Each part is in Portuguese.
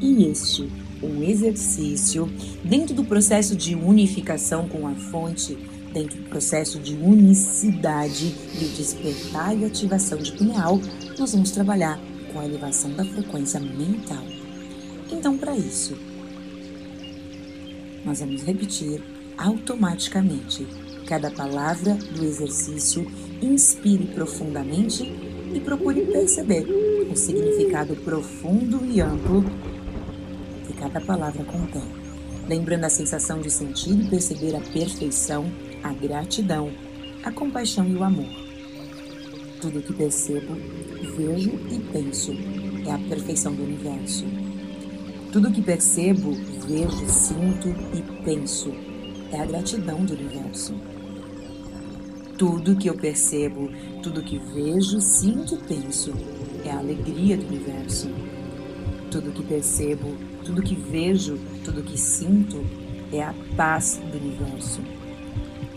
E este, um exercício dentro do processo de unificação com a fonte Dentro do processo de unicidade e despertar e ativação de pineal, nós vamos trabalhar com a elevação da frequência mental. Então, para isso, nós vamos repetir automaticamente cada palavra do exercício, inspire profundamente e procure perceber o significado profundo e amplo cada palavra contém. Lembrando a sensação de sentir e perceber a perfeição a gratidão, a compaixão e o amor. Tudo que percebo, vejo e penso é a perfeição do universo. Tudo que percebo, vejo, sinto e penso é a gratidão do universo. Tudo que eu percebo, tudo que vejo, sinto e penso é a alegria do universo. Tudo que percebo, tudo que vejo, tudo que sinto é a paz do universo.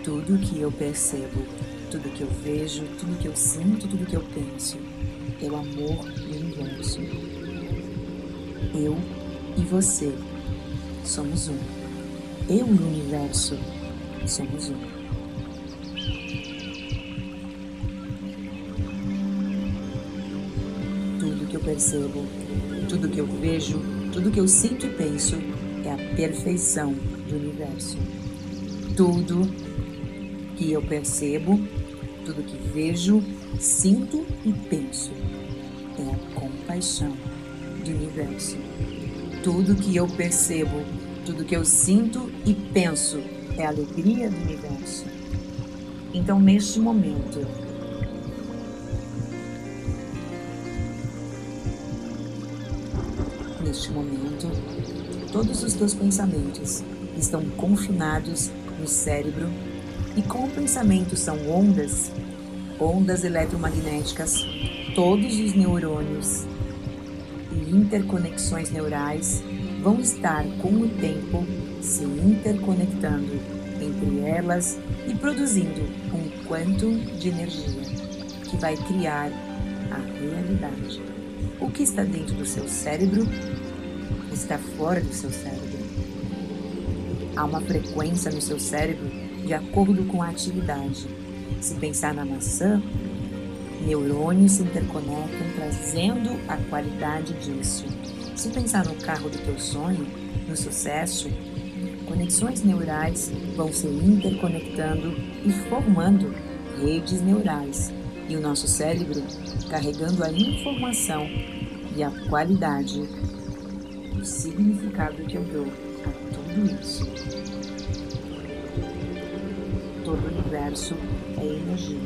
Tudo que eu percebo, tudo que eu vejo, tudo que eu sinto, tudo que eu penso é o amor do universo. Eu e você somos um. Eu e o universo somos um. Tudo que eu percebo, tudo que eu vejo, tudo que eu sinto e penso é a perfeição do universo. Tudo que eu percebo, tudo que vejo, sinto e penso é a compaixão do universo. Tudo que eu percebo, tudo que eu sinto e penso é a alegria do universo. Então, neste momento, neste momento, todos os teus pensamentos estão confinados no cérebro e como pensamentos são ondas, ondas eletromagnéticas, todos os neurônios e interconexões neurais vão estar com o tempo se interconectando entre elas e produzindo um quantum de energia que vai criar a realidade. O que está dentro do seu cérebro está fora do seu cérebro. Há uma frequência no seu cérebro de acordo com a atividade. Se pensar na maçã, neurônios se interconectam trazendo a qualidade disso. Se pensar no carro do teu sonho, no sucesso, conexões neurais vão se interconectando e formando redes neurais. E o nosso cérebro carregando a informação e a qualidade, o significado que eu dou a tudo isso todo o universo é energia.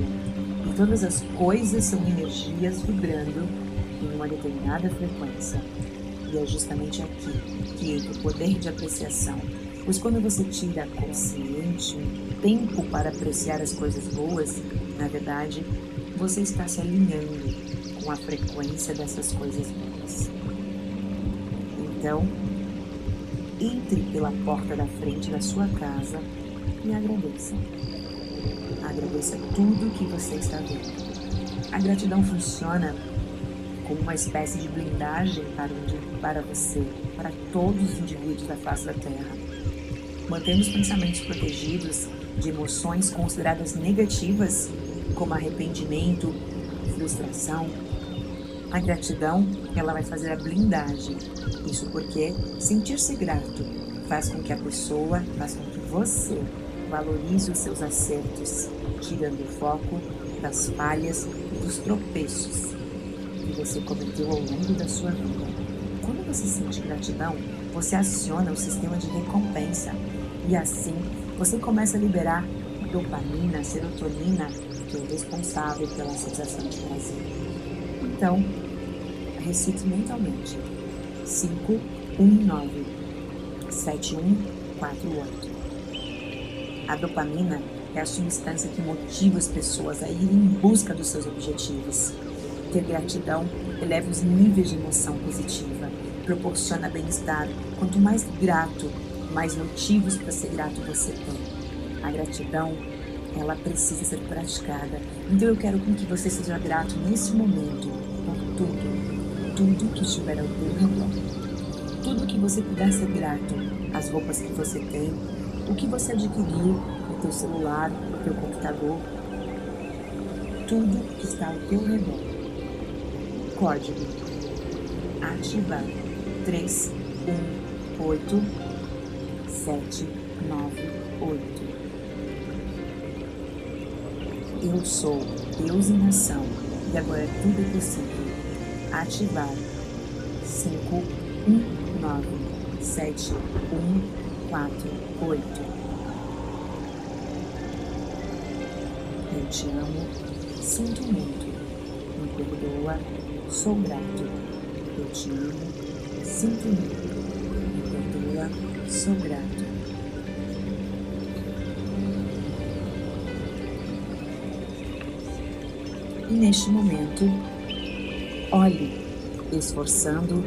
E todas as coisas são energias vibrando em uma determinada frequência. E é justamente aqui que entra o poder de apreciação. Pois quando você tira consciente um tempo para apreciar as coisas boas, na verdade, você está se alinhando com a frequência dessas coisas boas. Então, entre pela porta da frente da sua casa e agradeça. Agradeça tudo que você está vendo. A gratidão funciona como uma espécie de blindagem para, para você, para todos os indivíduos da face da Terra. Mantendo os pensamentos protegidos de emoções consideradas negativas, como arrependimento, frustração. A gratidão, ela vai fazer a blindagem. Isso porque sentir-se grato faz com que a pessoa, faz com que você valorize os seus acertos, tirando o foco das falhas e dos tropeços que você cometeu ao longo da sua vida. Quando você sente gratidão, você aciona o sistema de recompensa e assim você começa a liberar dopamina, serotonina, que é responsável pela sensação de prazer. Então, recite mentalmente: 5 197148. A dopamina é a substância que motiva as pessoas a irem em busca dos seus objetivos. Ter gratidão eleva os níveis de emoção positiva, proporciona bem-estar. Quanto mais grato, mais motivos para ser grato você tem. A gratidão, ela precisa ser praticada. Então eu quero que você seja grato nesse momento por tudo, tudo que estiver ao teu redor. Tudo que você puder ser grato, as roupas que você tem, o que você adquiriu, o teu celular, o teu computador, tudo que está ao teu redor. Código ativar 3, 1, 8, 7, 9, 8. Eu sou Deus em ação e agora tudo é possível. Ativar 5, 1, 9, 7, 1, 4, 8. Eu te amo, sinto muito, me perdoa, sou grato. Eu te amo, sinto muito, me perdoa, sou grato. Neste momento, olhe esforçando,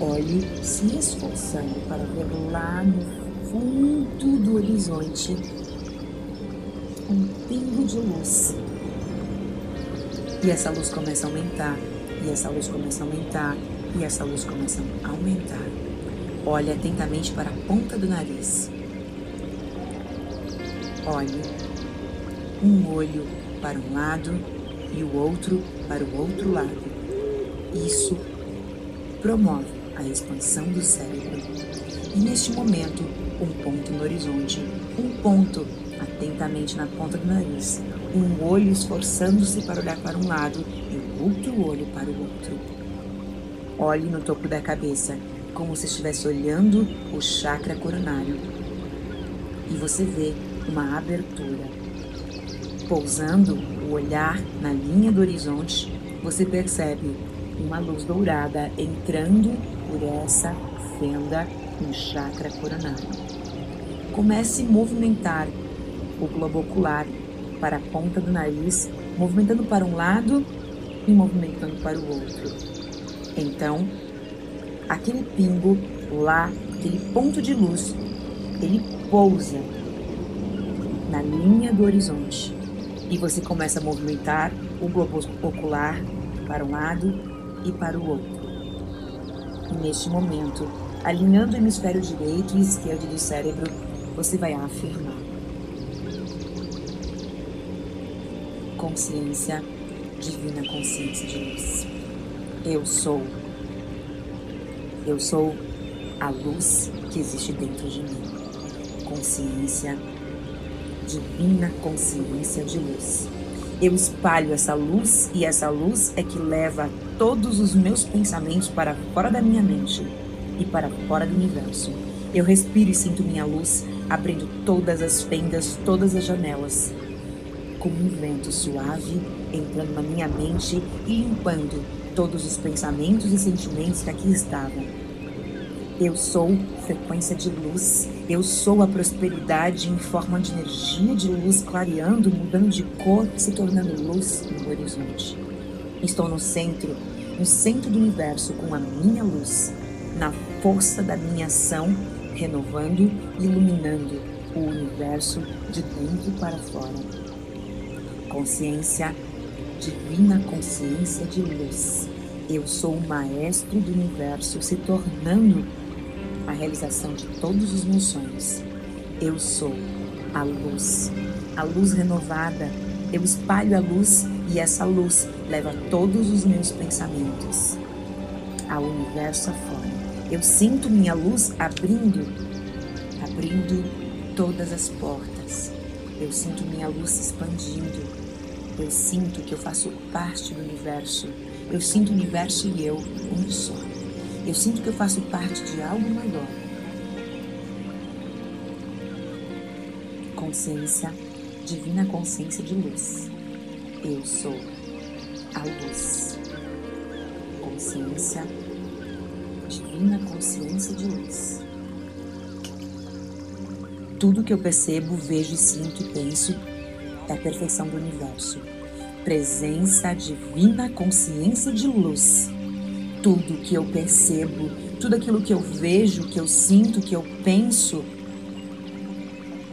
olhe se esforçando para ver lá no fundo do horizonte um pingo de luz. E essa luz começa a aumentar, e essa luz começa a aumentar, e essa luz começa a aumentar. Olhe atentamente para a ponta do nariz. Olhe um olho para um lado e o outro para o outro lado. Isso promove a expansão do cérebro. E neste momento, um ponto no horizonte, um ponto atentamente na ponta do nariz, um olho esforçando-se para olhar para um lado e o outro olho para o outro. Olhe no topo da cabeça, como se estivesse olhando o chakra coronário. E você vê uma abertura Pousando o olhar na linha do horizonte, você percebe uma luz dourada entrando por essa fenda no chakra coronário. Comece a movimentar o globo ocular para a ponta do nariz, movimentando para um lado e movimentando para o outro. Então, aquele pingo lá, aquele ponto de luz, ele pousa na linha do horizonte e você começa a movimentar o globo ocular para um lado e para o outro. E neste momento, alinhando o hemisfério direito e esquerdo do cérebro, você vai afirmar: Consciência, divina consciência de luz. Eu sou. Eu sou a luz que existe dentro de mim. Consciência, divina consciência de luz. Eu espalho essa luz e essa luz é que leva todos os meus pensamentos para fora da minha mente e para fora do universo. Eu respiro e sinto minha luz abrindo todas as fendas, todas as janelas, como um vento suave entrando na minha mente e limpando todos os pensamentos e sentimentos que aqui estavam eu sou frequência de luz. Eu sou a prosperidade em forma de energia de luz clareando, mudando de cor, se tornando luz no horizonte. Estou no centro, no centro do universo com a minha luz, na força da minha ação, renovando e iluminando o universo de dentro para fora. Consciência, divina consciência de luz. Eu sou o maestro do universo se tornando a realização de todos os meus sonhos. Eu sou a luz, a luz renovada. Eu espalho a luz e essa luz leva todos os meus pensamentos ao universo afora. Eu sinto minha luz abrindo, abrindo todas as portas. Eu sinto minha luz se expandindo. Eu sinto que eu faço parte do universo. Eu sinto o universo e eu um só. Eu sinto que eu faço parte de algo maior. Consciência, divina consciência de luz. Eu sou a luz. Consciência, divina consciência de luz. Tudo que eu percebo, vejo, sinto e penso é a perfeição do universo. Presença divina consciência de luz. Tudo que eu percebo, tudo aquilo que eu vejo, que eu sinto, que eu penso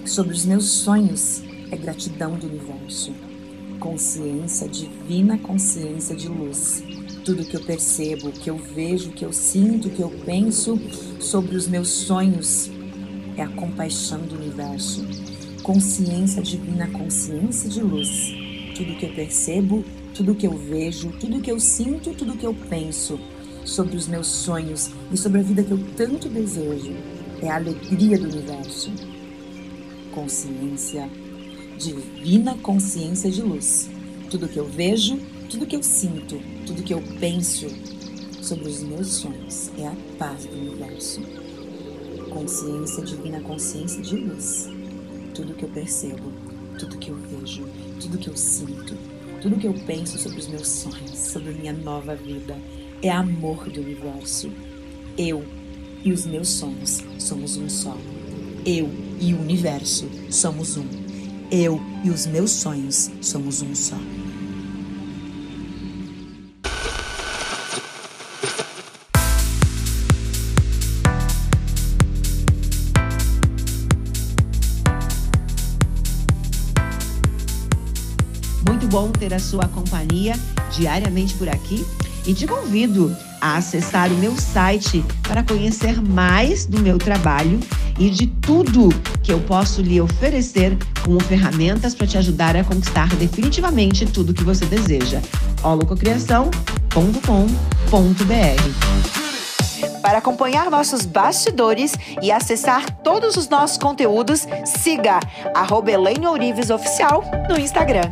sobre os meus sonhos é gratidão do universo. Consciência, divina consciência de luz. Tudo que eu percebo, que eu vejo, que eu sinto, que eu penso sobre os meus sonhos é a compaixão do universo. Consciência divina, consciência de luz. Tudo que eu percebo, tudo que eu vejo, tudo que eu sinto, tudo que eu penso sobre os meus sonhos e sobre a vida que eu tanto desejo é a alegria do universo. Consciência, divina consciência de luz. Tudo que eu vejo, tudo que eu sinto, tudo que eu penso sobre os meus sonhos é a paz do universo. Consciência divina, consciência de luz. Tudo que eu percebo, tudo que eu vejo, tudo que eu sinto, tudo que eu penso sobre os meus sonhos, sobre minha nova vida, é amor do universo. Eu e os meus sonhos somos um só. Eu e o universo somos um. Eu e os meus sonhos somos um só. Muito bom ter a sua companhia diariamente por aqui e te convido a acessar o meu site para conhecer mais do meu trabalho e de tudo que eu posso lhe oferecer como ferramentas para te ajudar a conquistar definitivamente tudo que você deseja. holococriação.com.br para acompanhar nossos bastidores e acessar todos os nossos conteúdos, siga arroba Oficial no Instagram.